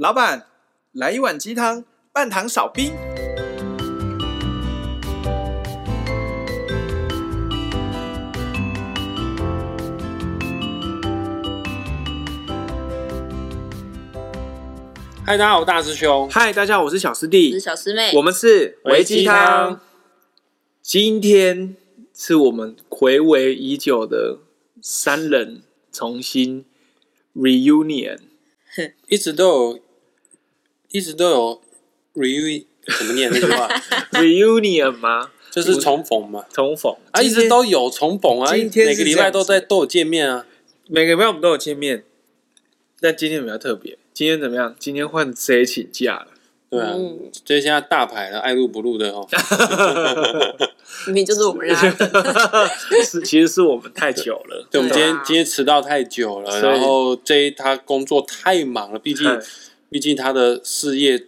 老板，来一碗鸡汤，半糖少冰。嗨，大家好，我大师兄。嗨，大家好，我是小师弟，我是小师妹。我们是微鸡汤。今天是我们睽违已久的三人重新 reunion，一直都有。一直都有 reunion 怎么念那句话？reunion 吗？就是重逢嘛，重逢。啊，一直都有重逢啊，今天每个礼拜都在都有见面啊，每个礼拜我们都有见面，但今天比较特别，今天怎么样？今天换谁请假了，对啊，所以现在大牌了，爱录不录的哦，明明就是我们让是其实是我们太久了，对，我们今天今天迟到太久了，然后 J 他工作太忙了，毕竟。毕竟他的事业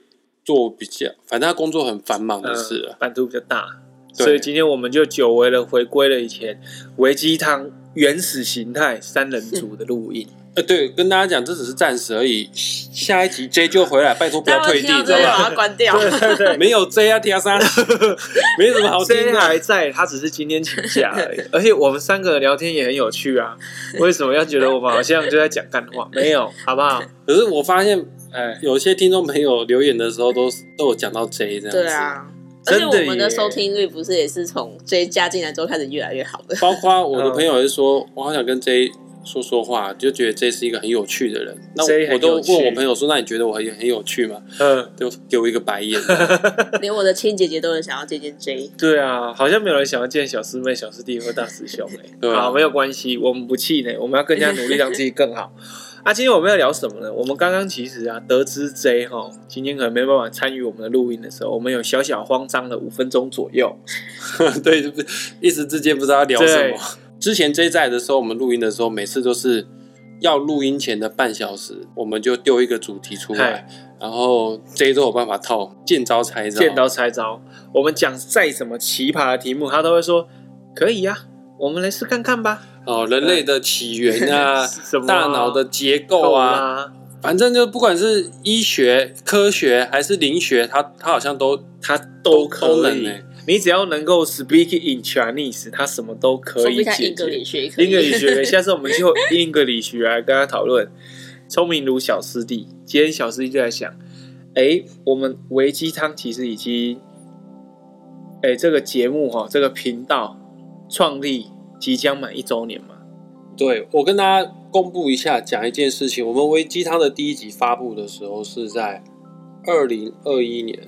做比较，反正他工作很繁忙的事，版、呃、图比较大，所以今天我们就久违了，回归了以前维鸡汤原始形态三人组的录音。呃，对，跟大家讲，这只是暂时而已，下一集 J 就回来，拜托不要退订，知道吧？把它关掉。对对对，没有 J 啊，，T 啊三，没什么好听的。J 还在，他只是今天请假而已。而且我们三个聊天也很有趣啊，为什么要觉得我们好像就在讲干话？没有，好不好？可是我发现。哎，有些听众朋友留言的时候都都有讲到 J 这样子，对啊，而且我们的收听率不是也是从 J 加进来之后开始越来越好的。包括我的朋友也是说，我好想跟 J 说说话，就觉得 J 是一个很有趣的人。那我都问我朋友说，那你觉得我很很有趣吗？嗯，就给我一个白眼。连我的亲姐姐都很想要见见 J。对啊，好像没有人想要见小师妹、小师弟或大师兄哎。对啊，没有关系，我们不气馁，我们要更加努力让自己更好。啊，今天我们要聊什么呢？我们刚刚其实啊，得知 J 哈今天可能没办法参与我们的录音的时候，我们有小小慌张了五分钟左右。对，一时之间不知道要聊什么。之前 J 在的时候，我们录音的时候，每次都是要录音前的半小时，我们就丢一个主题出来，然后 J 都有办法套，见招拆招。见招拆招，我们讲再什么奇葩的题目，他都会说可以呀、啊，我们来试看看吧。哦，人类的起源啊，大脑的结构啊，反正就不管是医学、科学还是灵学，它它好像都它都可以。你只要能够 speak in Chinese，它什么都可以解决。英格理 学，下次我们就英格理学来跟他讨论。聪明如小师弟，今天小师弟就在想，哎，我们维鸡汤其实已经，哎，这个节目哈，这个频道创立。即将满一周年嘛？对，我跟大家公布一下，讲一件事情。我们微鸡汤的第一集发布的时候是在二零二一年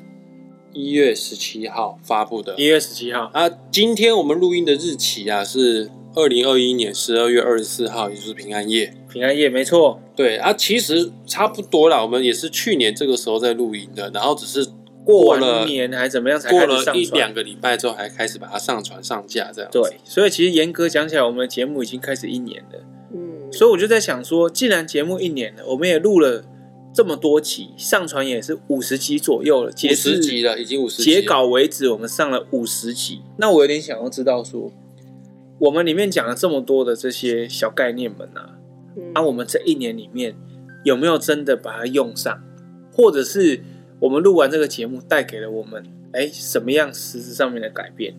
一月十七号发布的。一月十七号啊，今天我们录音的日期啊是二零二一年十二月二十四号，也就是平安夜。平安夜没错，对啊，其实差不多啦。我们也是去年这个时候在录音的，然后只是。过了年还怎么样才开始上传？过了一两个礼拜之后，还开始把它上传上架，这样。对，所以其实严格讲起来，我们的节目已经开始一年了。嗯，所以我就在想说，既然节目一年了，我们也录了这么多集，上传也是五十集左右了，五十集了，已经五十集。截稿为止，我们上了五十集。那我有点想要知道说，我们里面讲了这么多的这些小概念们啊，那、嗯啊、我们这一年里面有没有真的把它用上，或者是？我们录完这个节目，带给了我们哎什么样实质上面的改变？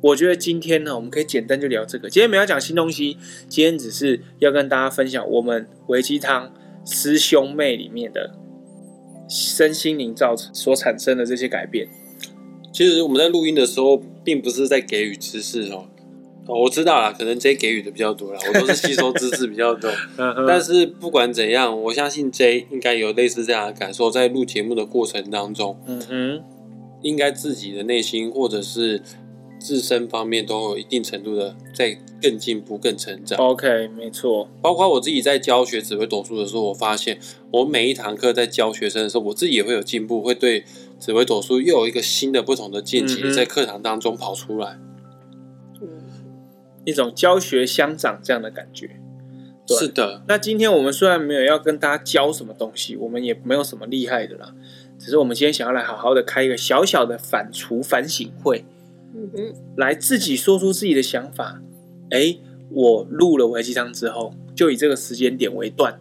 我觉得今天呢，我们可以简单就聊这个。今天没有讲新东西，今天只是要跟大家分享我们微鸡汤师兄妹里面的身心灵造成所产生的这些改变。其实我们在录音的时候，并不是在给予知识哦。哦，我知道了，可能 J 给予的比较多了，我都是吸收知识比较多。但是不管怎样，我相信 J 应该有类似这样的感受，在录节目的过程当中，嗯哼，应该自己的内心或者是自身方面都有一定程度的在更进步、更成长。OK，没错。包括我自己在教学紫微斗数的时候，我发现我每一堂课在教学生的时候，我自己也会有进步，会对紫微斗数又有一个新的、不同的见解在课堂当中跑出来。一种教学相长这样的感觉，是的。那今天我们虽然没有要跟大家教什么东西，我们也没有什么厉害的啦，只是我们今天想要来好好的开一个小小的反刍反省会，嗯哼，来自己说出自己的想法。哎，我录了维基章之后，就以这个时间点为段，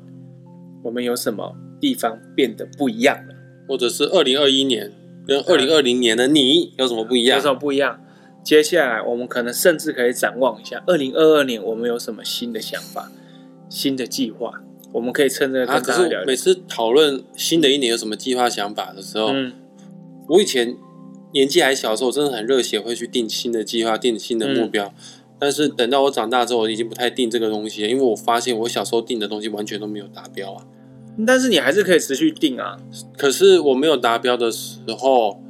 我们有什么地方变得不一样了，或者是二零二一年跟二零二零年的你有什么不一样？有什么不一样？接下来我们可能甚至可以展望一下二零二二年，我们有什么新的想法、新的计划？我们可以趁这个跟大家聊每次讨论新的一年有什么计划、想法的时候，嗯，我以前年纪还小的时候，真的很热血，会去定新的计划、定新的目标。嗯但是等到我长大之后，我已经不太定这个东西了，因为我发现我小时候定的东西完全都没有达标啊。但是你还是可以持续定啊。可是我没有达标的时候，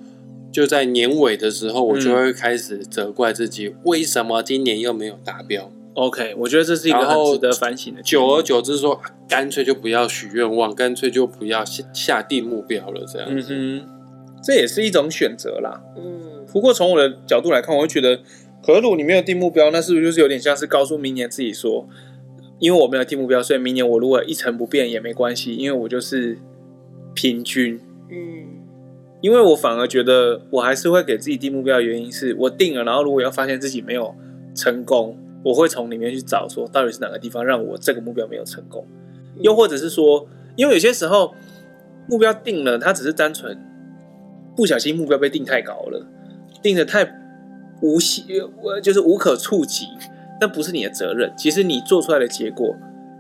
就在年尾的时候，我就会开始责怪自己，嗯、为什么今年又没有达标？OK，我觉得这是一个很值得反省的。久而久之说，干脆就不要许愿望，干脆就不要下下定目标了，这样子。嗯哼，这也是一种选择啦。嗯，不过从我的角度来看，我会觉得。可是如果你没有定目标，那是不是就是有点像是告诉明年自己说，因为我没有定目标，所以明年我如果一成不变也没关系，因为我就是平均。嗯，因为我反而觉得我还是会给自己定目标的原因是我定了，然后如果要发现自己没有成功，我会从里面去找说到底是哪个地方让我这个目标没有成功，又或者是说，因为有些时候目标定了，它只是单纯不小心目标被定太高了，定的太。无心，我就是无可触及，那不是你的责任。其实你做出来的结果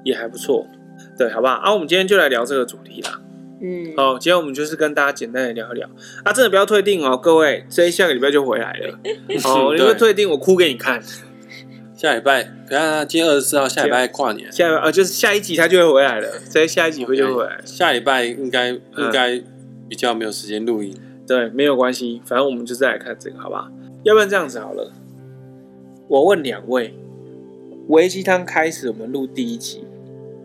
也还不错，对，好不好？啊，我们今天就来聊这个主题啦。嗯，好，今天我们就是跟大家简单的聊一聊。啊，真的不要退订哦，各位，这一下个礼拜就回来了。哦，你们退订，我哭给你看。下礼拜，看看今天二十四号，下礼拜跨年，下呃，就是下一集他就会回来了。这下一集会就会回来。下礼拜应该应该比较没有时间录音，对，没有关系，反正我们就再来看这个，好不好？要不然这样子好了，我问两位，维鸡汤开始我们录第一集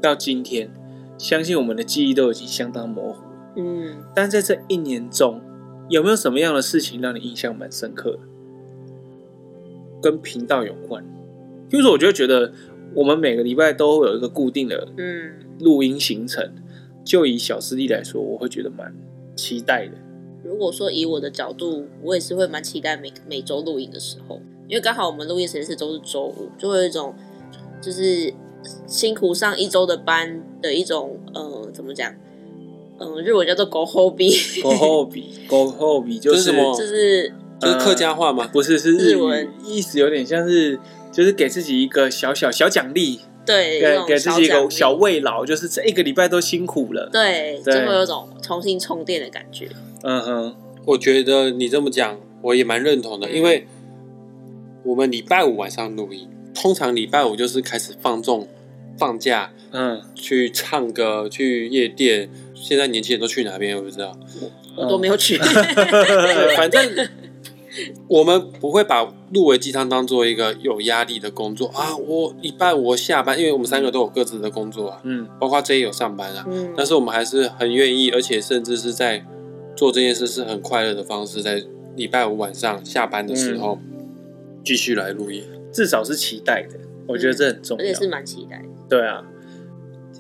到今天，相信我们的记忆都已经相当模糊。嗯，但在这一年中，有没有什么样的事情让你印象蛮深刻的？跟频道有关？就是我就觉得我们每个礼拜都会有一个固定的嗯录音行程，就以小师弟来说，我会觉得蛮期待的。如果说以我的角度，我也是会蛮期待每每周录音的时候，因为刚好我们录音时间是周是周五，就会有一种就是辛苦上一周的班的一种呃，怎么讲？嗯、呃，日文叫做ご褒美，ご褒美，ご褒美就是什么？就是就是客家话吗？不是，是日文，意思有点像是就是给自己一个小小小奖励。对，给给自己一个小慰劳，就是这一个礼拜都辛苦了，对，对就会有种重新充电的感觉。嗯哼，我觉得你这么讲，我也蛮认同的，因为我们礼拜五晚上录音， 通常礼拜五就是开始放纵、放假，嗯，去唱歌、去夜店。现在年轻人都去哪边？我不知道，我都没有去，反正。我们不会把入围鸡汤当做一个有压力的工作啊！我礼拜五下班，因为我们三个都有各自的工作啊，嗯，包括 J 有上班啊，嗯，但是我们还是很愿意，而且甚至是在做这件事是很快乐的方式，在礼拜五晚上下班的时候继续来录音，至少是期待的，我觉得这很重要，而且是蛮期待，对啊。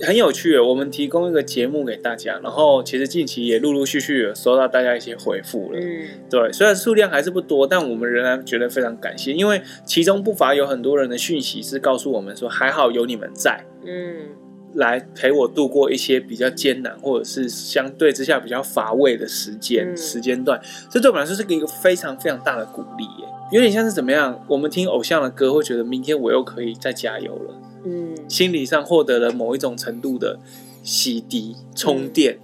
很有趣，我们提供一个节目给大家，然后其实近期也陆陆续续有收到大家一些回复了。嗯，对，虽然数量还是不多，但我们仍然觉得非常感谢，因为其中不乏有很多人的讯息是告诉我们说，还好有你们在，嗯，来陪我度过一些比较艰难或者是相对之下比较乏味的时间、嗯、时间段，这对我们来说是一个非常非常大的鼓励耶，有点像是怎么样？我们听偶像的歌，会觉得明天我又可以再加油了。嗯，心理上获得了某一种程度的洗涤、充电。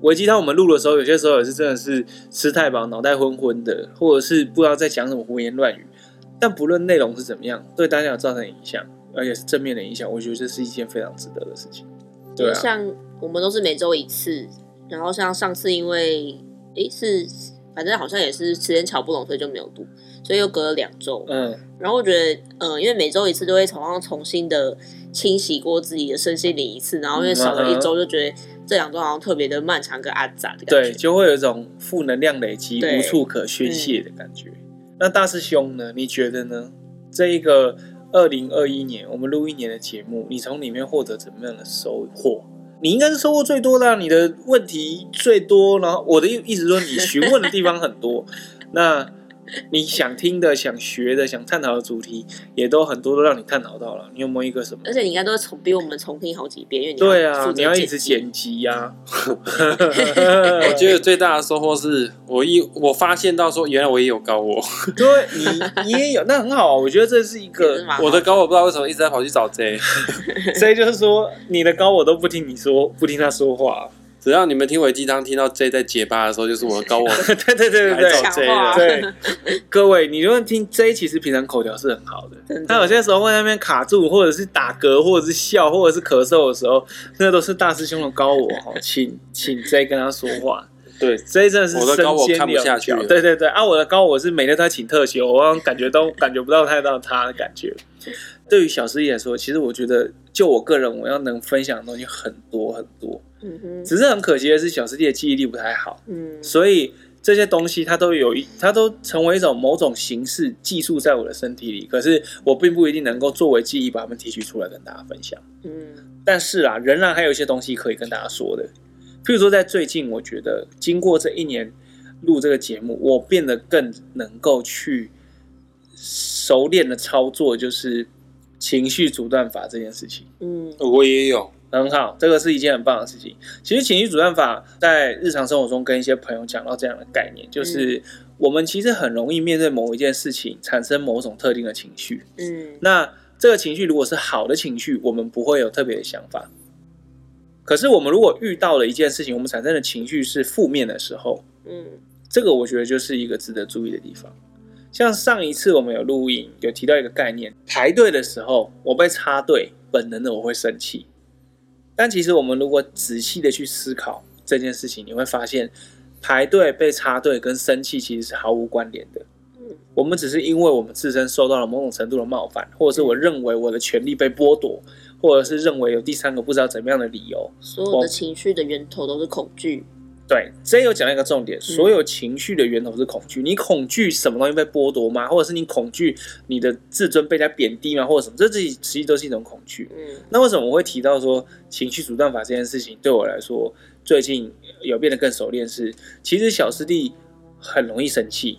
微鸡汤我们录的时候，有些时候也是真的是吃太饱，脑袋昏昏的，或者是不知道在讲什么胡言乱语。但不论内容是怎么样，对大家有造成影响，而且是正面的影响，我觉得这是一件非常值得的事情。对啊，像我们都是每周一次，然后像上次因为诶是。反正好像也是时间乔不拢，所以就没有录，所以又隔了两周。嗯，然后我觉得，嗯、呃，因为每周一次都会重新重新的清洗过自己的身心灵一次，然后因为少了一周，就觉得这两周好像特别的漫长跟阿杂的感觉。对，就会有一种负能量累积无处可宣泄的感觉。嗯、那大师兄呢？你觉得呢？这一个二零二一年我们录一年的节目，你从里面获得怎么样的收获？你应该是收获最多的，你的问题最多，然后我的意意思说，你询问的地方很多。那 你想听的、想学的、想探讨的主题，也都很多都让你探讨到了。你有没有一个什么？而且你应该都是重比我们重听好几遍，因为你对啊，你要一直剪辑呀、啊。我觉得最大的收获是我一我发现到说，原来我也有高我。对，你你也有，那很好啊。我觉得这是一个我的高我，不知道为什么一直在跑去找 J。所以就是说，你的高我都不听你说，不听他说话。只要你们听维鸡汤听到 J 在结巴的时候，就是我的高我。对对对对对，对 各位，你如果听 J，其实平常口条是很好的。他有些时候会在那边卡住，或者是打嗝，或者是笑，或者是咳嗽的时候，那都是大师兄的高我哈，请请 J 跟他说话。对，J 真的是我的高我看不下去。对对对，啊，我的高我是每天都在请特休，我感觉都感觉不到太到他的感觉。对于小师弟来说，其实我觉得，就我个人，我要能分享的东西很多很多。嗯哼，只是很可惜的是，小师弟的记忆力不太好。嗯，所以这些东西它都有一，它都成为一种某种形式寄宿在我的身体里。可是我并不一定能够作为记忆把它们提取出来跟大家分享。嗯，但是啊，仍然还有一些东西可以跟大家说的。譬如说，在最近，我觉得经过这一年录这个节目，我变得更能够去熟练的操作，就是。情绪阻断法这件事情，嗯，我也有，很好，这个是一件很棒的事情。其实情绪阻断法在日常生活中跟一些朋友讲到这样的概念，就是我们其实很容易面对某一件事情产生某种特定的情绪，嗯，那这个情绪如果是好的情绪，我们不会有特别的想法。可是我们如果遇到了一件事情，我们产生的情绪是负面的时候，嗯，这个我觉得就是一个值得注意的地方。像上一次我们有录音，有提到一个概念，排队的时候我被插队，本能的我会生气。但其实我们如果仔细的去思考这件事情，你会发现排队被插队跟生气其实是毫无关联的。我们只是因为我们自身受到了某种程度的冒犯，或者是我认为我的权利被剥夺，或者是认为有第三个不知道怎么样的理由。所有的情绪的源头都是恐惧。对，这有讲到一个重点，所有情绪的源头是恐惧。嗯、你恐惧什么东西被剥夺吗？或者是你恐惧你的自尊被人家贬低吗？或者什么？这这其实都是一种恐惧。嗯，那为什么我会提到说情绪阻断法这件事情对我来说最近有变得更熟练？是其实小师弟很容易生气，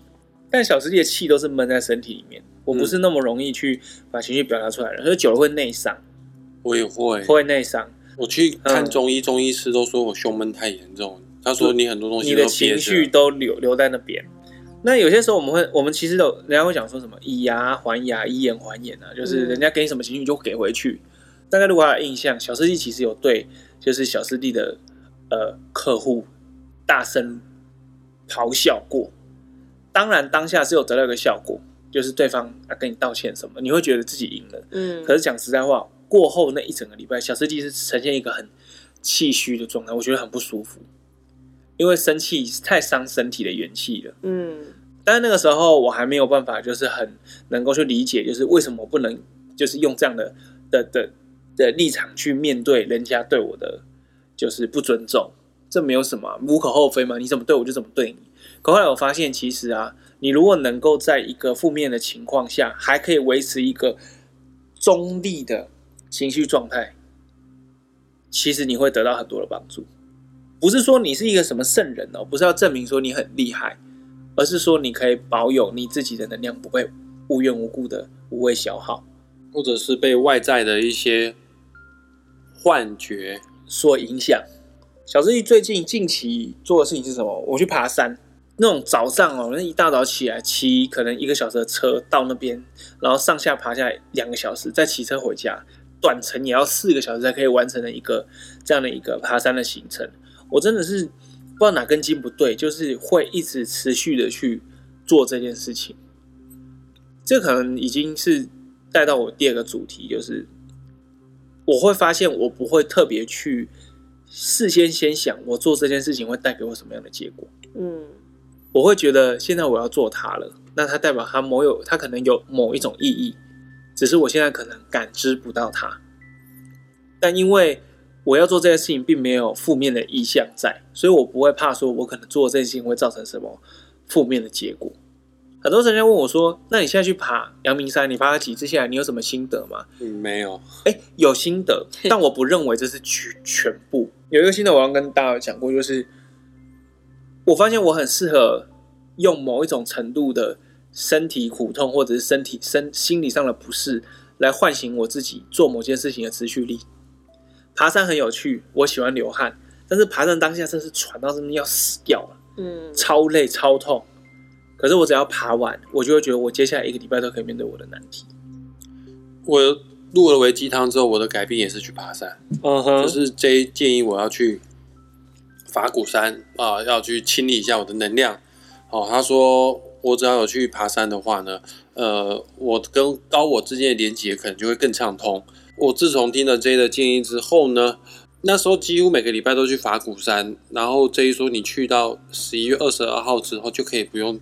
但小师弟的气都是闷在身体里面，我不是那么容易去把情绪表达出来的，所以久了会内伤。我也会会内伤。我去看中医，嗯、中医师都说我胸闷太严重。他说：“你很多东西，你的情绪都留留在那边。那有些时候，我们会，我们其实有人家会讲说什么以牙还牙，以眼还眼啊，就是人家给你什么情绪，就给回去。大概如果还有印象，小师弟其实有对，就是小师弟的呃客户大声咆哮过。当然，当下是有得到一个效果，就是对方啊跟你道歉什么，你会觉得自己赢了。嗯。可是讲实在话，过后那一整个礼拜，小师弟是呈现一个很气虚的状态，我觉得很不舒服。”因为生气太伤身体的元气了，嗯，但是那个时候我还没有办法，就是很能够去理解，就是为什么不能，就是用这样的的的的立场去面对人家对我的就是不尊重，这没有什么无可厚非嘛，你怎么对我就怎么对你。可后来我发现，其实啊，你如果能够在一个负面的情况下，还可以维持一个中立的情绪状态，其实你会得到很多的帮助。不是说你是一个什么圣人哦，不是要证明说你很厉害，而是说你可以保有你自己的能量，不会无缘无故的无谓消耗，或者是被外在的一些幻觉所影响。小志毅最近近期做的事情是什么？我去爬山，那种早上哦，那一大早起来骑可能一个小时的车到那边，然后上下爬下来两个小时，再骑车回家，短程也要四个小时才可以完成的一个这样的一个爬山的行程。我真的是不知道哪根筋不对，就是会一直持续的去做这件事情。这可能已经是带到我第二个主题，就是我会发现我不会特别去事先先想我做这件事情会带给我什么样的结果。嗯，我会觉得现在我要做它了，那它代表它某有它可能有某一种意义，只是我现在可能感知不到它。但因为我要做这件事情，并没有负面的意向在，所以我不会怕说，我可能做这件事情会造成什么负面的结果。很多人家问我说：“那你现在去爬阳明山，你爬了几次下来，你有什么心得吗？”嗯，没有。哎，有心得，但我不认为这是全全部。有一个心得，我要跟大家讲过，就是我发现我很适合用某一种程度的身体苦痛或者是身体身心理上的不适，来唤醒我自己做某件事情的持续力。爬山很有趣，我喜欢流汗，但是爬山当下真是喘到真的要死掉了，嗯，超累超痛。可是我只要爬完，我就会觉得我接下来一个礼拜都可以面对我的难题。我录了微鸡汤之后，我的改变也是去爬山，嗯哼，就是 J 建议我要去法鼓山啊，要去清理一下我的能量。哦，他说我只要有去爬山的话呢，呃，我跟高我之间的连接可能就会更畅通。我自从听了 J 的建议之后呢，那时候几乎每个礼拜都去法鼓山，然后 J 说你去到十一月二十二号之后就可以不用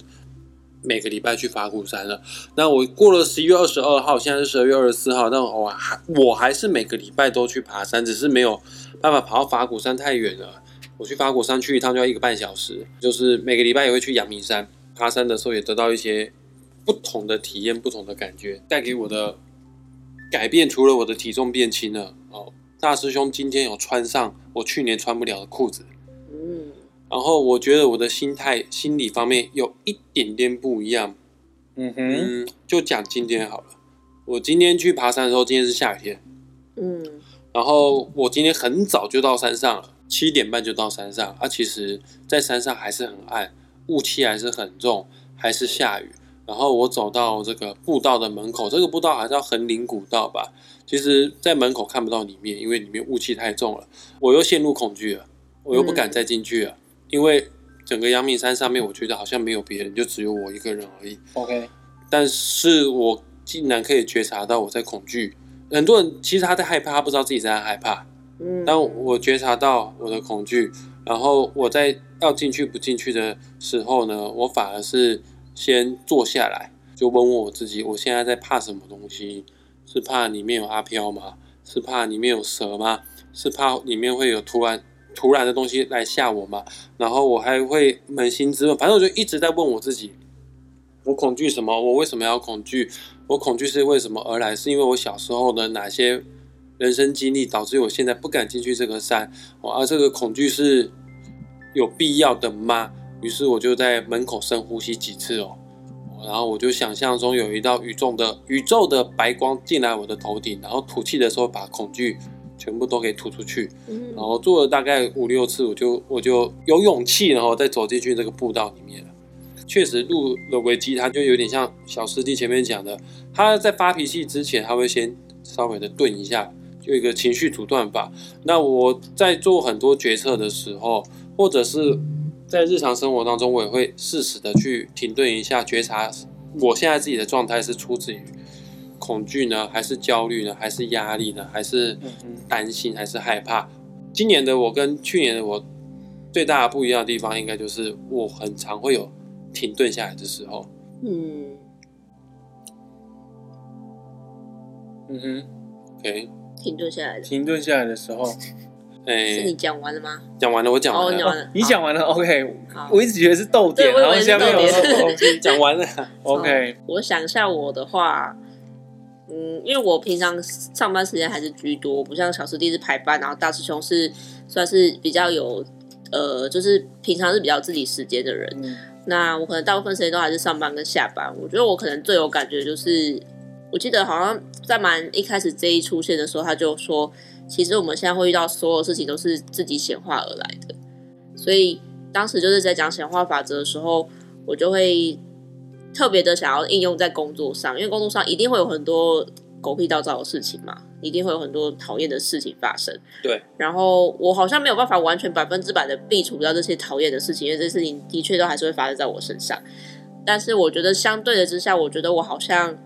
每个礼拜去法鼓山了。那我过了十一月二十二号，现在是十二月二十四号，那我还我还是每个礼拜都去爬山，只是没有办法爬到法鼓山太远了。我去法鼓山去一趟就要一个半小时，就是每个礼拜也会去阳明山爬山的时候，也得到一些不同的体验、不同的感觉，带给我的改变。除了我的体重变轻了，哦，大师兄今天有穿上我去年穿不了的裤子，嗯，然后我觉得我的心态、心理方面有一点点不一样，嗯哼，嗯，就讲今天好了。我今天去爬山的时候，今天是下雨天，嗯，然后我今天很早就到山上了。七点半就到山上，啊，其实，在山上还是很暗，雾气还是很重，还是下雨。然后我走到这个步道的门口，这个步道还是叫横林古道吧。其实，在门口看不到里面，因为里面雾气太重了。我又陷入恐惧了，我又不敢再进去了，嗯、因为整个阳明山上面，我觉得好像没有别人，就只有我一个人而已。OK，但是我竟然可以觉察到我在恐惧。很多人其实他在害怕，他不知道自己在害怕。嗯，但我觉察到我的恐惧，然后我在要进去不进去的时候呢，我反而是先坐下来，就问问我自己：我现在在怕什么东西？是怕里面有阿飘吗？是怕里面有蛇吗？是怕里面会有突然突然的东西来吓我吗？然后我还会扪心自问，反正我就一直在问我自己：我恐惧什么？我为什么要恐惧？我恐惧是为什么而来？是因为我小时候的哪些？人生经历导致我现在不敢进去这个山，而这个恐惧是有必要的吗？于是我就在门口深呼吸几次哦，然后我就想象中有一道宇宙的宇宙的白光进来我的头顶，然后吐气的时候把恐惧全部都给吐出去，然后做了大概五六次，我就我就有勇气，然后再走进去这个步道里面了。确实，入了危机，他就有点像小师弟前面讲的，他在发脾气之前，他会先稍微的顿一下。就一个情绪阻断法。那我在做很多决策的时候，或者是在日常生活当中，我也会适时的去停顿一下，觉察我现在自己的状态是出自于恐惧呢，还是焦虑呢，还是压力呢，还是担心，还是害怕？今年的我跟去年的我最大的不一样的地方，应该就是我很常会有停顿下来的时候。嗯，嗯哼，OK。停顿下来的，停顿下来的时候，哎，是你讲完了吗？讲完了，我讲完了。哦、你讲完了，OK。我一直觉得是逗点，然后下面有 讲完了，OK。我想一下我的话，嗯，因为我平常上班时间还是居多，不像小师弟是排班，然后大师兄是算是比较有，呃，就是平常是比较自己时间的人。嗯、那我可能大部分时间都还是上班跟下班。我觉得我可能最有感觉就是。我记得好像在蛮一开始这一出现的时候，他就说，其实我们现在会遇到所有事情都是自己显化而来的。所以当时就是在讲显化法则的时候，我就会特别的想要应用在工作上，因为工作上一定会有很多狗屁倒灶的事情嘛，一定会有很多讨厌的事情发生。对。然后我好像没有办法完全百分之百的避除掉这些讨厌的事情，因为这些事情的确都还是会发生在我身上。但是我觉得相对的之下，我觉得我好像。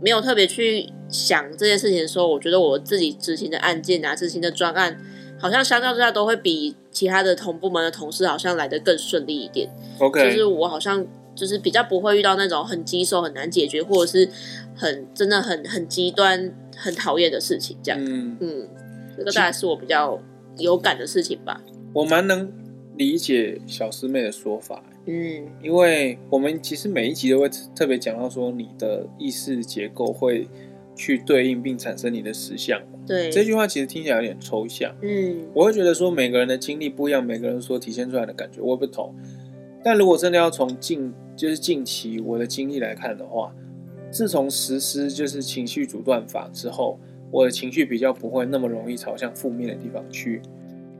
没有特别去想这件事情的时候，我觉得我自己执行的案件啊，执行的专案，好像相较之下都会比其他的同部门的同事好像来得更顺利一点。OK，就是我好像就是比较不会遇到那种很棘手、很难解决，或者是很真的很很极端、很讨厌的事情。这样，嗯嗯，这个大概是我比较有感的事情吧。我蛮能理解小师妹的说法。嗯，因为我们其实每一集都会特别讲到说，你的意识结构会去对应并产生你的实相。对，这句话其实听起来有点抽象。嗯，我会觉得说每个人的经历不一样，每个人所体现出来的感觉会不同。但如果真的要从近就是近期我的经历来看的话，自从实施就是情绪阻断法之后，我的情绪比较不会那么容易朝向负面的地方去，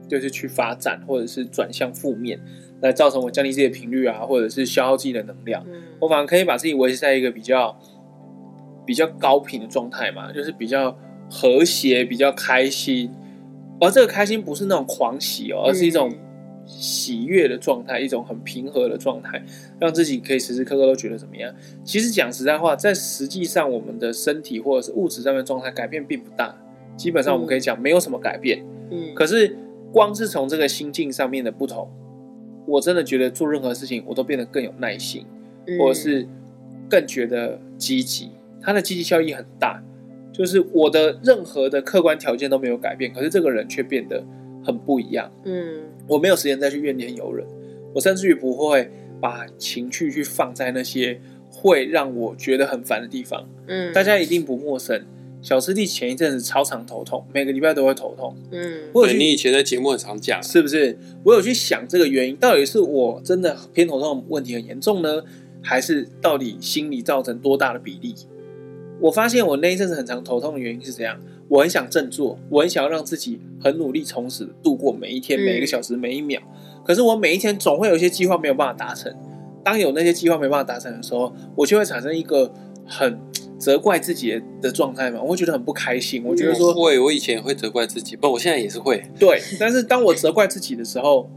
就是去发展或者是转向负面，来造成我降低自己的频率啊，或者是消耗自己的能量。嗯、我反而可以把自己维持在一个比较比较高频的状态嘛，就是比较和谐、比较开心。而这个开心不是那种狂喜哦，而是一种喜悦的状态，一种很平和的状态，让自己可以时时刻刻都觉得怎么样。其实讲实在话，在实际上我们的身体或者是物质上面状态改变并不大，基本上我们可以讲没有什么改变。嗯，可是光是从这个心境上面的不同，我真的觉得做任何事情我都变得更有耐心，或者是更觉得积极，它的积极效益很大。就是我的任何的客观条件都没有改变，可是这个人却变得很不一样。嗯，我没有时间再去怨天尤人，我甚至于不会把情绪去放在那些会让我觉得很烦的地方。嗯，大家一定不陌生，小师弟前一阵子超常头痛，每个礼拜都会头痛。嗯，对，你以前在节目很常讲，是不是？我有去想这个原因，到底是我真的偏头痛问题很严重呢，还是到底心理造成多大的比例？我发现我那一阵子很常头痛的原因是这样，我很想振作，我很想要让自己很努力，从此度过每一天、每一个小时、每一秒。可是我每一天总会有一些计划没有办法达成。当有那些计划没办法达成的时候，我就会产生一个很责怪自己的状态嘛，我会觉得很不开心。我觉得说，会，我以前也会责怪自己，不，我现在也是会。对，但是当我责怪自己的时候。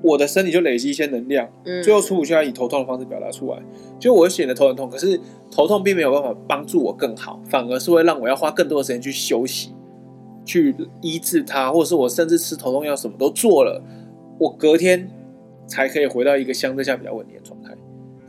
我的身体就累积一些能量，最后出不去要以头痛的方式表达出来。就我显得头很痛，可是头痛并没有办法帮助我更好，反而是会让我要花更多的时间去休息，去医治它，或者是我甚至吃头痛药什么都做了，我隔天才可以回到一个相对下比较稳定的状态。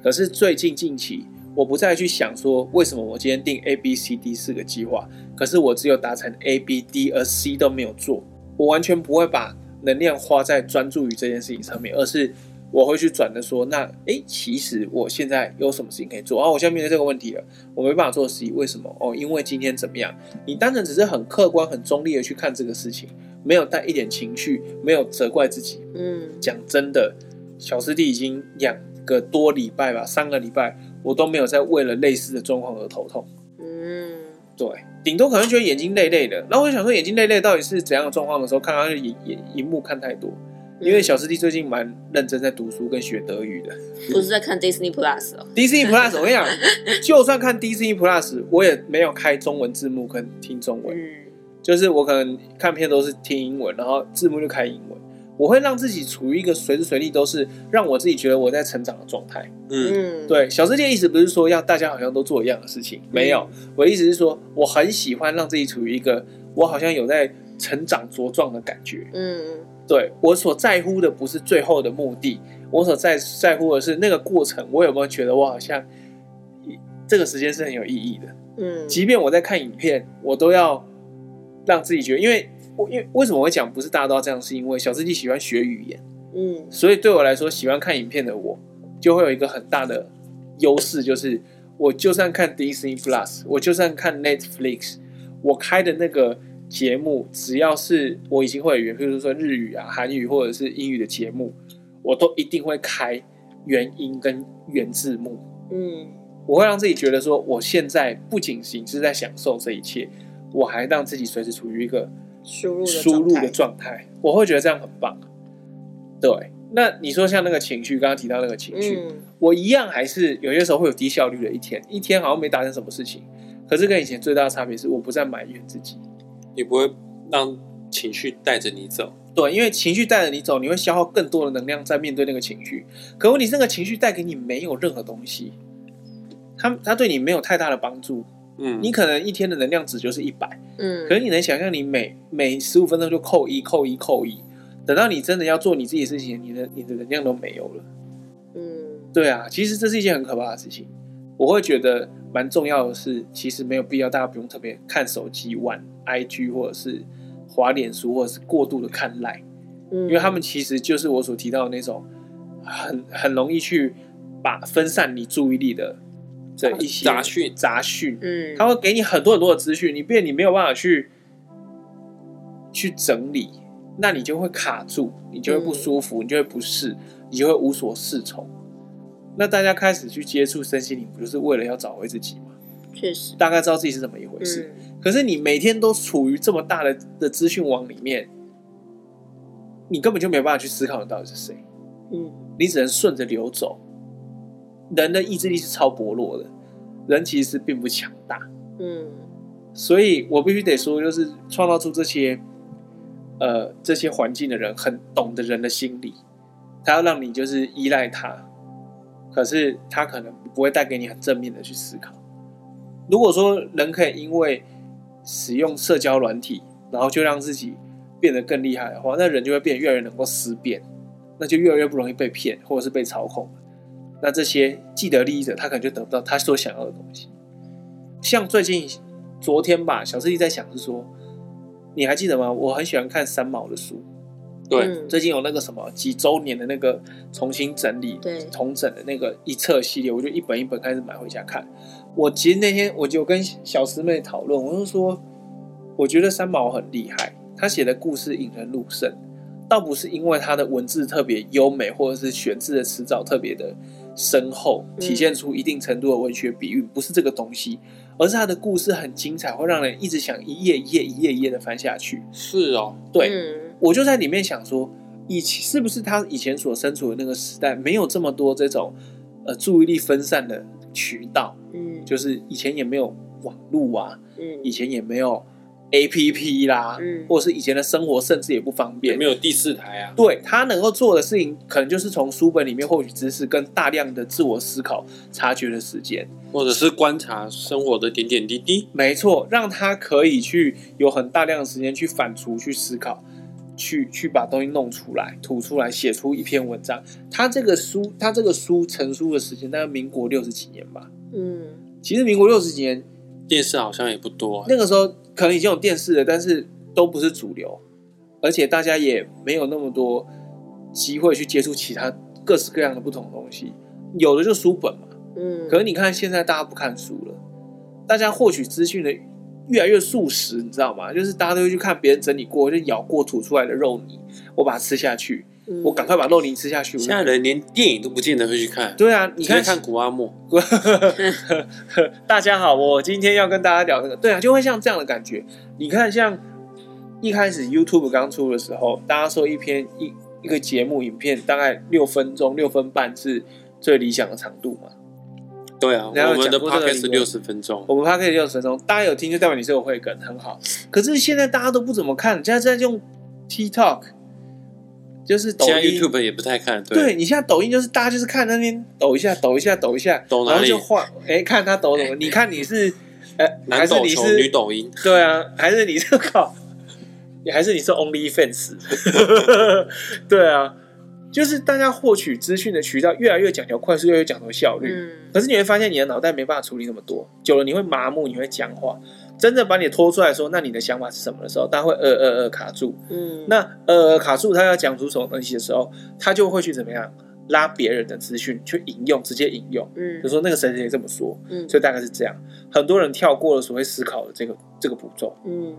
可是最近近期，我不再去想说为什么我今天定 A B C D 四个计划，可是我只有达成 A B D，而 C 都没有做，我完全不会把。能量花在专注于这件事情上面，而是我会去转的说，那诶，其实我现在有什么事情可以做啊？我现在面对这个问题了，我没办法做 C，为什么？哦，因为今天怎么样？你单纯只是很客观、很中立的去看这个事情，没有带一点情绪，没有责怪自己。嗯，讲真的，小师弟已经两个多礼拜吧，三个礼拜，我都没有在为了类似的状况而头痛。嗯，对。顶多可能觉得眼睛累累的，然后我就想说眼睛累累到底是怎样的状况的时候，看到眼眼荧幕看太多，因为小师弟最近蛮认真在读书跟学德语的，不是在看 Disney Plus 哦。Disney Plus，我跟你讲，就算看 Disney Plus，我也没有开中文字幕跟听中文，嗯，就是我可能看片都是听英文，然后字幕就开英文。我会让自己处于一个随时随地都是让我自己觉得我在成长的状态。嗯，对，小世界意思不是说要大家好像都做一样的事情，没有。我的意思是说，我很喜欢让自己处于一个我好像有在成长茁壮的感觉。嗯，对，我所在乎的不是最后的目的，我所在在乎的是那个过程。我有没有觉得我好像这个时间是很有意义的？嗯，即便我在看影片，我都要让自己觉得，因为。因为为什么我会讲不是大家都要这样？是因为小司机喜欢学语言，嗯，所以对我来说，喜欢看影片的我，就会有一个很大的优势，就是我就算看 Disney Plus，我就算看 Netflix，我开的那个节目，只要是我已经会语言，比如说日语啊、韩语或者是英语的节目，我都一定会开原音跟原字幕，嗯，我会让自己觉得说，我现在不仅仅是在享受这一切，我还让自己随时处于一个。输入输入的状态，我会觉得这样很棒。对，那你说像那个情绪，刚刚提到那个情绪，嗯，我一样还是有些时候会有低效率的一天，一天好像没达成什么事情。可是跟以前最大的差别是，我不再埋怨自己，你不会让情绪带着你走。对，因为情绪带着你走，你会消耗更多的能量在面对那个情绪。可问题是，那个情绪带给你没有任何东西，他他对你没有太大的帮助。嗯，你可能一天的能量值就是一百，嗯，可是你能想象，你每每十五分钟就扣一、扣一、扣一，等到你真的要做你自己的事情，你的你的能量都没有了。嗯，对啊，其实这是一件很可怕的事情。我会觉得蛮重要的是，其实没有必要，大家不用特别看手机、玩 IG 或者是滑脸书，或者是过度的看 LINE，嗯，因为他们其实就是我所提到的那种很很容易去把分散你注意力的。的一些杂讯，杂讯，嗯，他会给你很多很多的资讯，你变你没有办法去去整理，那你就会卡住，你就会不舒服，嗯、你就会不适，你就会无所适从。那大家开始去接触身心灵，不就是为了要找回自己吗？确实，大概知道自己是怎么一回事。嗯、可是你每天都处于这么大的的资讯网里面，你根本就没有办法去思考你到底是谁。嗯，你只能顺着流走。人的意志力是超薄弱的，人其实并不强大。嗯，所以我必须得说，就是创造出这些，呃，这些环境的人，很懂得人的心理，他要让你就是依赖他，可是他可能不会带给你很正面的去思考。如果说人可以因为使用社交软体，然后就让自己变得更厉害的话，那人就会变得越来越能够思辨，那就越来越不容易被骗或者是被操控。那这些既得利益者，他可能就得不到他所想要的东西。像最近昨天吧，小师弟在想是说，你还记得吗？我很喜欢看三毛的书。对，嗯、最近有那个什么几周年的那个重新整理、对重整的那个一册系列，我就一本一本开始买回家看。我其实那天我就跟小师妹讨论，我就说，我觉得三毛很厉害，他写的故事引人入胜，倒不是因为他的文字特别优美，或者是选字的词藻特别的深厚，体现出一定程度的文学比喻，不是这个东西，而是他的故事很精彩，会让人一直想一页一页一页一页的翻下去。是哦，对。嗯我就在里面想说，以前是不是他以前所身处的那个时代没有这么多这种呃注意力分散的渠道？嗯，就是以前也没有网络啊，嗯，以前也没有 APP 啦，嗯，或者是以前的生活甚至也不方便，没有第四台啊。对，他能够做的事情，可能就是从书本里面获取知识，跟大量的自我思考、察觉的时间，或者是观察生活的点点滴滴。没错，让他可以去有很大量的时间去反刍、去思考。去去把东西弄出来，吐出来，写出一篇文章。他这个书，他这个书成书的时间大概民国六十几年吧。嗯，其实民国六十几年，电视好像也不多啊。那个时候可能已经有电视了，但是都不是主流，而且大家也没有那么多机会去接触其他各式各样的不同的东西。有的就书本嘛。嗯。可是你看现在大家不看书了，大家获取资讯的。越来越速食，你知道吗？就是大家都会去看别人整理过、就咬过吐出来的肉泥，我把它吃下去，嗯、我赶快把肉泥吃下去。现在人连电影都不见得会去看。对啊，你看看古阿莫。大家好，我今天要跟大家聊这个。对啊，就会像这样的感觉。你看，像一开始 YouTube 刚出的时候，大家说一篇一一个节目影片大概六分钟、六分半是最理想的长度嘛。对啊，我们的 podcast 是六十分钟，我们 podcast 六十分钟，大家有听就代表你是有慧根，很好。可是现在大家都不怎么看，现在在用 TikTok，就是抖音现在 YouTube 也不太看。对，对你现在抖音就是大家就是看那边抖一下，抖一下，抖一下，抖哪？然后就换，哎，看他抖什么？你看你是，呃，男抖球，女抖音？对啊，还是你是靠，还是你是 OnlyFans？对啊。就是大家获取资讯的渠道越来越讲究快速，越来越讲究效率。嗯。可是你会发现，你的脑袋没办法处理那么多，久了你会麻木，你会僵化。真正把你拖出来说，那你的想法是什么的时候，他会呃呃呃卡住。嗯。那呃卡住，他要讲出什么东西的时候，他就会去怎么样拉别人的资讯去引用，直接引用。嗯。就说那个谁谁这么说。嗯。所以大概是这样，很多人跳过了所谓思考的这个这个步骤。嗯。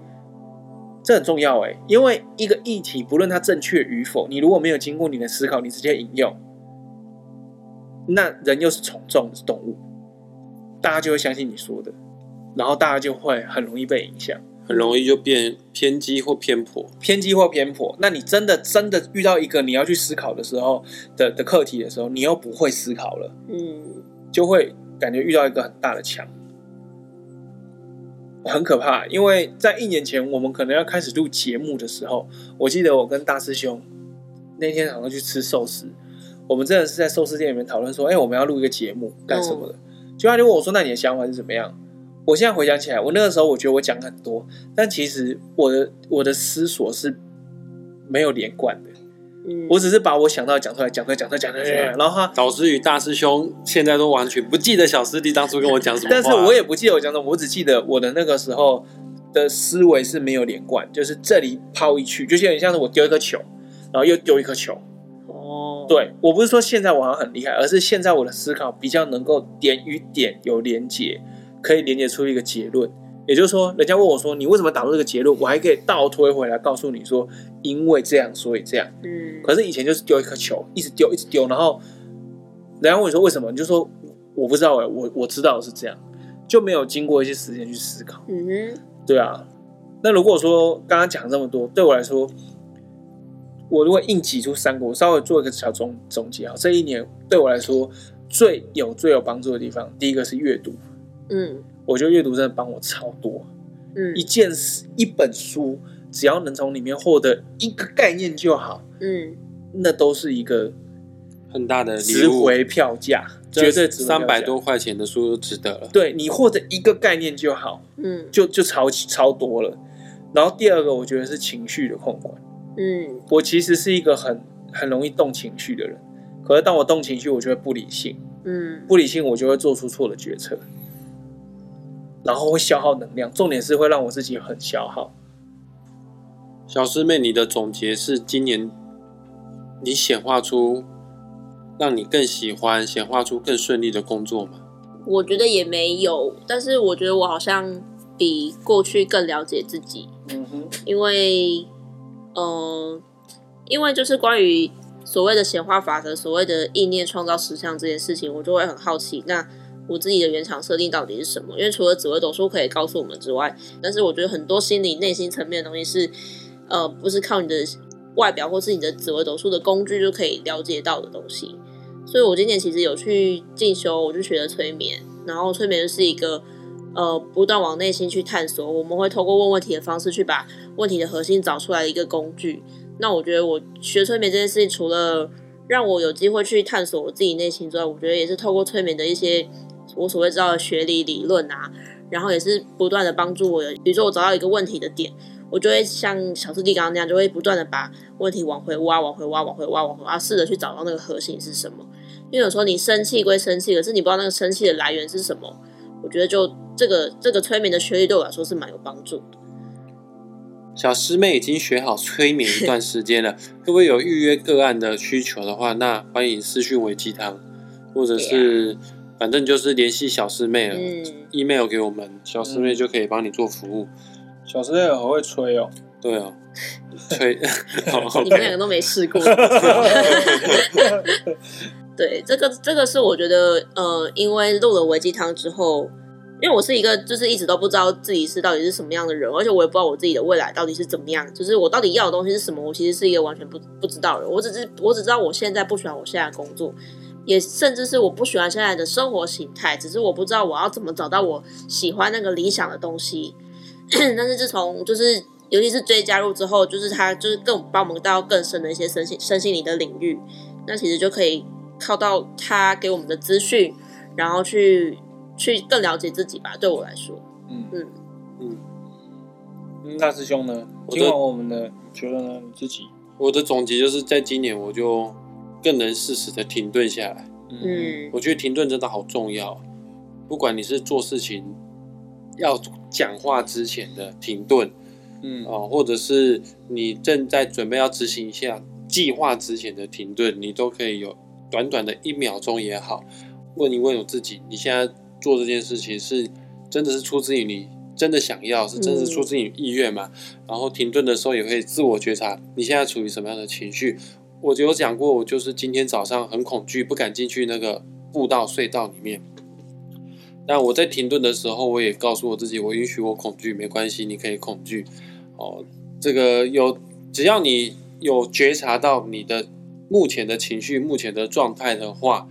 这很重要哎，因为一个议题不论它正确与否，你如果没有经过你的思考，你直接引用，那人又是从众的动物，大家就会相信你说的，然后大家就会很容易被影响，很容易就变偏激或偏颇，偏激或偏颇。那你真的真的遇到一个你要去思考的时候的的课题的时候，你又不会思考了，嗯，就会感觉遇到一个很大的墙。很可怕，因为在一年前，我们可能要开始录节目的时候，我记得我跟大师兄那天好像去吃寿司，我们真的是在寿司店里面讨论说，哎、欸，我们要录一个节目干什么的？就、嗯、他就问我说，那你的想法是怎么样？我现在回想起来，我那个时候我觉得我讲很多，但其实我的我的思索是没有连贯的。我只是把我想到讲出来，讲出来，讲出来，讲出来，然后他导师与大师兄现在都完全不记得小师弟当初跟我讲什么，但是我也不记得我讲什么，我只记得我的那个时候的思维是没有连贯，就是这里抛一去，就有点像是我丢一颗球，然后又丢一颗球。哦，对，我不是说现在我好像很厉害，而是现在我的思考比较能够点与点有连结，可以连接出一个结论。也就是说，人家问我说你为什么打出这个结论，我还可以倒推回来告诉你说，因为这样所以这样。嗯。可是以前就是丢一颗球，一直丢一直丢，然后人家问你说为什么，你就说我不知道哎，我我知道是这样，就没有经过一些时间去思考。嗯哼。对啊。那如果说刚刚讲这么多，对我来说，我如果硬挤出三个，我稍微做一个小总总结啊，这一年对我来说最有最有帮助的地方，第一个是阅读，嗯，我觉得阅读真的帮我超多，嗯，一件事一本书，只要能从里面获得一个概念就好，嗯，那都是一个很大的值回票价，绝对值三百多块钱的书都值得了。对，你获得一个概念就好，嗯，就就超超多了。然后第二个，我觉得是情绪的控管。嗯，我其实是一个很很容易动情绪的人，可是当我动情绪，我就会不理性。嗯，不理性，我就会做出错的决策，然后会消耗能量。重点是会让我自己很消耗。小师妹，你的总结是今年你显化出让你更喜欢、显化出更顺利的工作吗？我觉得也没有，但是我觉得我好像。比过去更了解自己，嗯哼，因为，嗯、呃，因为就是关于所谓的显化法则，所谓的意念创造实相这件事情，我就会很好奇，那我自己的原厂设定到底是什么？因为除了紫微斗数可以告诉我们之外，但是我觉得很多心理内心层面的东西是，呃，不是靠你的外表或是你的紫微斗数的工具就可以了解到的东西。所以我今年其实有去进修，我就学了催眠，然后催眠是一个。呃，不断往内心去探索，我们会透过问问题的方式去把问题的核心找出来的一个工具。那我觉得我学催眠这件事情，除了让我有机会去探索我自己内心之外，我觉得也是透过催眠的一些我所谓知道的学理理论啊，然后也是不断的帮助我。比如说我找到一个问题的点，我就会像小师弟刚刚那样，就会不断的把问题往回挖，往回挖，往回挖，往回挖，试着去找到那个核心是什么。因为有时候你生气归生气，可是你不知道那个生气的来源是什么。我觉得就这个这个催眠的学历对我来说是蛮有帮助的。小师妹已经学好催眠一段时间了，各位有预约个案的需求的话，那欢迎私讯维鸡汤，或者是反正就是联系小师妹了，嗯，email 给我们，小师妹就可以帮你做服务。小师妹好会吹哦，对哦，吹，你们两个都没试过。对，这个这个是我觉得，呃，因为录了微鸡汤之后，因为我是一个就是一直都不知道自己是到底是什么样的人，而且我也不知道我自己的未来到底是怎么样，就是我到底要的东西是什么，我其实是一个完全不不知道的。我只是我只知道我现在不喜欢我现在的工作，也甚至是我不喜欢现在的生活形态，只是我不知道我要怎么找到我喜欢那个理想的东西。但是自从就是尤其是追加入之后，就是他就是更帮我们到更深的一些身心身心灵的领域，那其实就可以。靠到他给我们的资讯，然后去去更了解自己吧。对我来说，嗯嗯嗯。大师兄呢？听完我们的，觉得呢？你自己？我的总结就是在今年，我就更能适时的停顿下来。嗯，我觉得停顿真的好重要。不管你是做事情要讲话之前的停顿，嗯啊，或者是你正在准备要执行一下计划之前的停顿，你都可以有。短短的一秒钟也好，问一问我自己，你现在做这件事情是真的是出自于你真的想要，是真的是出自于意愿吗？嗯。然后停顿的时候也会自我觉察，你现在处于什么样的情绪？我就有讲过，我就是今天早上很恐惧，不敢进去那个步道隧道里面。但我在停顿的时候，我也告诉我自己，我允许我恐惧，没关系，你可以恐惧。哦，这个有，只要你有觉察到你的。目前的情绪，目前的状态的话，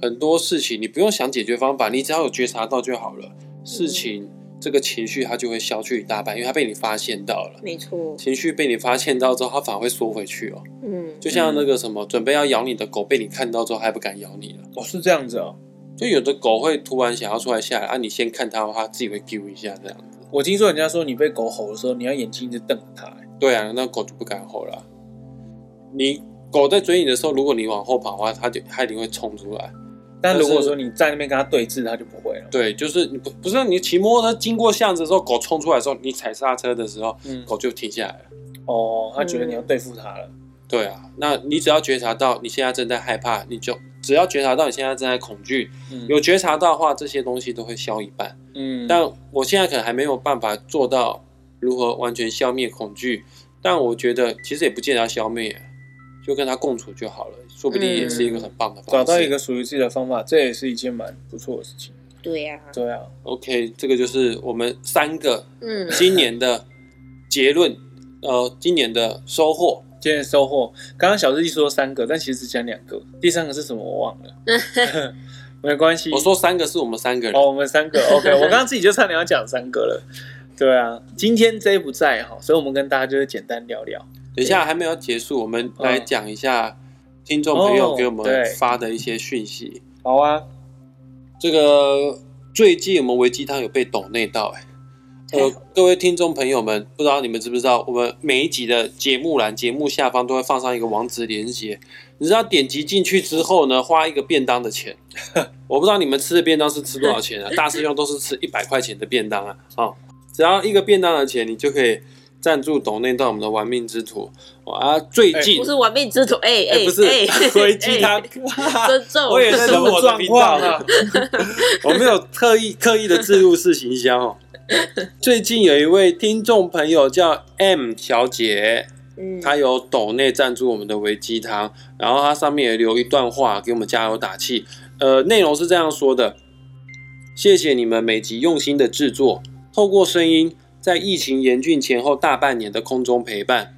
很多事情你不用想解决方法，你只要有觉察到就好了。事情这个情绪它就会消去一大半，因为它被你发现到了。没错，情绪被你发现到之后，它反而会缩回去哦。嗯，就像那个什么，准备要咬你的狗被你看到之后，还不敢咬你了。哦，是这样子哦。就有的狗会突然想要出来下来，啊，你先看它的话，它自己会丢一下这样子。我听说人家说，你被狗吼的时候，你要眼睛一直瞪着它。对啊，那狗就不敢吼了。你。狗在追你的时候，如果你往后跑的话，它就它一定会冲出来。但如果说你在那边跟他对峙，他就不会了。对，就是你不不是你骑摩托车经过巷子的时候，狗冲出来的时候，你踩刹车的时候，嗯，狗就停下来了。哦，他觉得你要对付它了。对啊，那你只要觉察到你现在正在害怕，你就只要觉察到你现在正在恐惧，嗯、有觉察到的话，这些东西都会消一半。嗯，但我现在可能还没有办法做到如何完全消灭恐惧，但我觉得其实也不见得要消灭，就跟他共处就好了，说不定也是一个很棒的方法。找到一个属于自己的方法，这也是一件蛮不错的事情。对呀、啊，对啊。OK，这个就是我们三个嗯今年的结论，嗯、呃，今年的收获。今年收获，刚刚小日记说三个，但其实只讲两个，第三个是什么我忘了，没关系。我说三个是我们三个人，哦，我们三个，OK。我刚刚自己就差点要讲三个了，对啊。今天 J 不在哈，所以我们跟大家就是简单聊聊。等一下还没有结束，我们来讲一下听众朋友给我们发的一些讯息。好啊，这个最近我们维鸡汤有被抖内到哎。呃，各位听众朋友们，不知道你们知不知道，我们每一集的节目栏、节目下方都会放上一个网址连接。你知道点击进去之后呢，花一个便当的钱。我不知道你们吃的便当是吃多少钱啊？大师兄都是吃一百块钱的便当啊。啊，只要一个便当的钱，你就可以赞助抖内到我们的玩命之徒。啊，最近不是玩命之徒，哎哎，不是微鸡汤，尊重，我也是我的频道啊。我没有特意刻意的置入式行销哦。最近有一位听众朋友叫 M 小姐，嗯，她有抖内赞助我们的维鸡汤，然后她上面也留一段话给我们加油打气。呃，内容是这样说的：谢谢你们每集用心的制作，透过声音，在疫情严峻前后大半年的空中陪伴，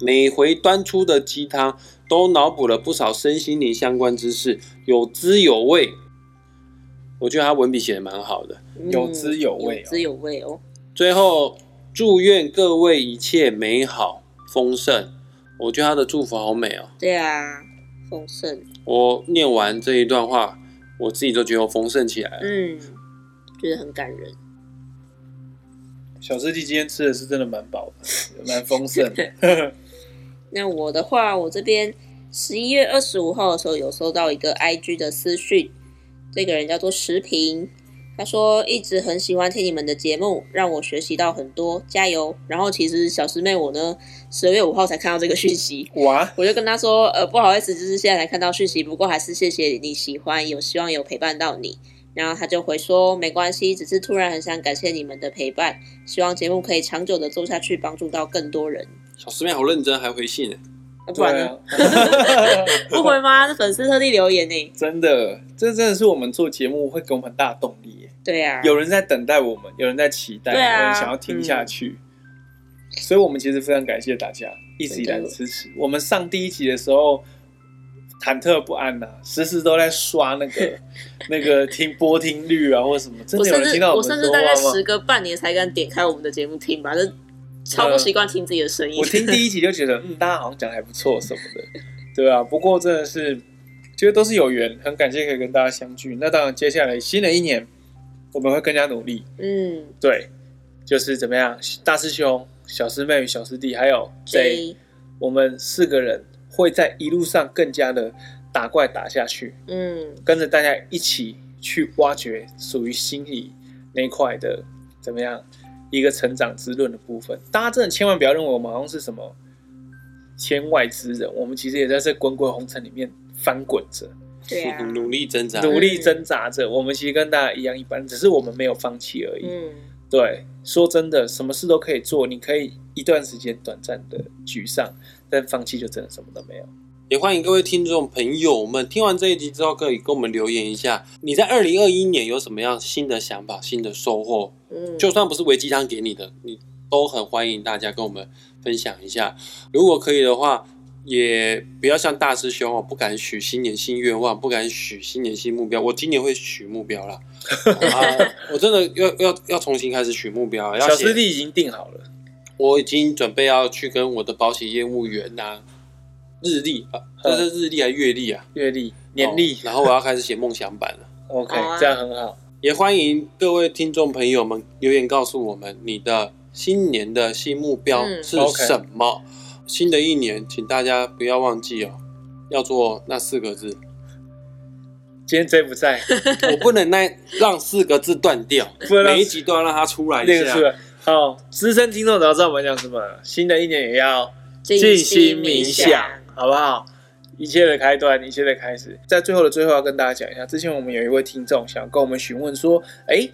每回端出的鸡汤都脑补了不少身心灵相关知识，有滋有味。我觉得他文笔写的蛮好的，有滋有味，有滋有味哦。最后，祝愿各位一切美好丰盛。我觉得他的祝福好美哦。对啊，丰盛。我念完这一段话，我自己都觉得我丰盛起来了。嗯，觉得很感人。小师弟今天吃的是真的蛮饱的，蛮丰盛的。那我的话，我这边十一月二十五号的时候有收到一个 IG 的私讯。这个人叫做石平，他说一直很喜欢听你们的节目，让我学习到很多，加油！然后其实小师妹我呢，十二月五号才看到这个讯息，哇！我就跟他说，呃，不好意思，就是现在才看到讯息，不过还是谢谢你喜欢，有希望有陪伴到你。然后他就回说，没关系，只是突然很想感谢你们的陪伴，希望节目可以长久的做下去，帮助到更多人。小师妹好认真，还回信呢。不然呢？不回吗？是粉丝特地留言呢。真的，这真的是我们做节目会给我们很大的动力。对啊，有人在等待我们，有人在期待，有人想要听下去。所以，我们其实非常感谢大家一直以来的支持。我们上第一集的时候忐忑不安呐，时时都在刷那个 那个听播听率啊，或者什么。真的有人听到我甚至大概时隔半年才敢点开我们的节目听吧。就超不习惯听自己的声音。我听第一集就觉得，嗯，大家好像讲的还不错什么的，对啊。不过真的是，其实都是有缘，很感谢可以跟大家相聚。那当然，接下来新的一年，我们会更加努力。嗯，对，就是怎么样，大师兄、小师妹、小师弟，还有 J，我们四个人会在一路上更加的打怪打下去。嗯，跟着大家一起去挖掘属于心里那一块的怎么样。一个成长之论的部分，大家真的千万不要认为我们好像是什么天外之人，我们其实也在这滚滚红尘里面翻滚着，对啊，努力挣扎，努力挣扎着。我们其实跟大家一样一般，只是我们没有放弃而已。嗯，对，说真的，什么事都可以做，你可以一段时间短暂的沮丧，但放弃就真的什么都没有。也欢迎各位听众朋友们听完这一集之后，可以跟我们留言一下，你在二零二一年有什么样新的想法、新的收获？嗯，就算不是微鸡汤给你的，你都很欢迎大家跟我们分享一下。如果可以的话，也不要像大师兄哦，不敢许新年新愿望，不敢许新年新目标。我今年会许目标了，啊，我真的要要要重新开始许目标。小师弟已经定好了，我已经准备要去跟我的保险业务员呐、啊。日历啊，这是日历还是月历啊？月历、年历、哦，然后我要开始写梦想版了。OK，这样很好。也欢迎各位听众朋友们留言告诉我们你的新年的新目标是什么？嗯 okay、新的一年，请大家不要忘记哦，要做那四个字。今天 J 不在，我不能那让四个字断掉，每一集都要让它出来一下。好，资深听众都要知道我们讲什么。新的一年也要静心冥想。好不好？一切的开端，一切的开始。在最后的最后，要跟大家讲一下，之前我们有一位听众想跟我们询问说，哎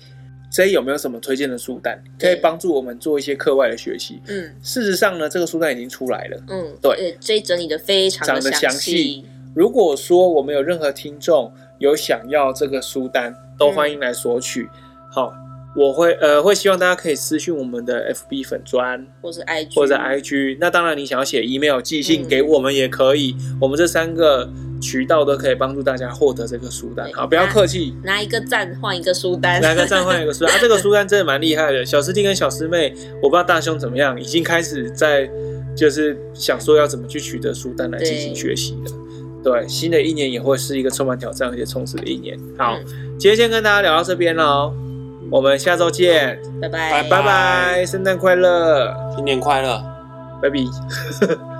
，J 有没有什么推荐的书单，可以帮助我们做一些课外的学习？嗯，事实上呢，这个书单已经出来了。嗯，对，J 整理的非常的详细。如果说我们有任何听众有想要这个书单，都欢迎来索取。嗯、好。我会呃会希望大家可以私讯我们的 FB 粉砖，或是 IG 或者 IG。那当然你想要写 email 寄信给我们也可以，嗯、我们这三个渠道都可以帮助大家获得这个书单。好，不要客气，拿一个赞换一个书单，拿一个赞换一个书单。啊，这个书单真的蛮厉害的。小师弟跟小师妹，我不知道大兄怎么样，已经开始在就是想说要怎么去取得书单来进行学习了。对，对，新的一年也会是一个充满挑战而且充实的一年。好，嗯、今天先跟大家聊到这边喽。我们下周见，拜拜，拜拜，圣诞快乐，新年快乐，拜拜。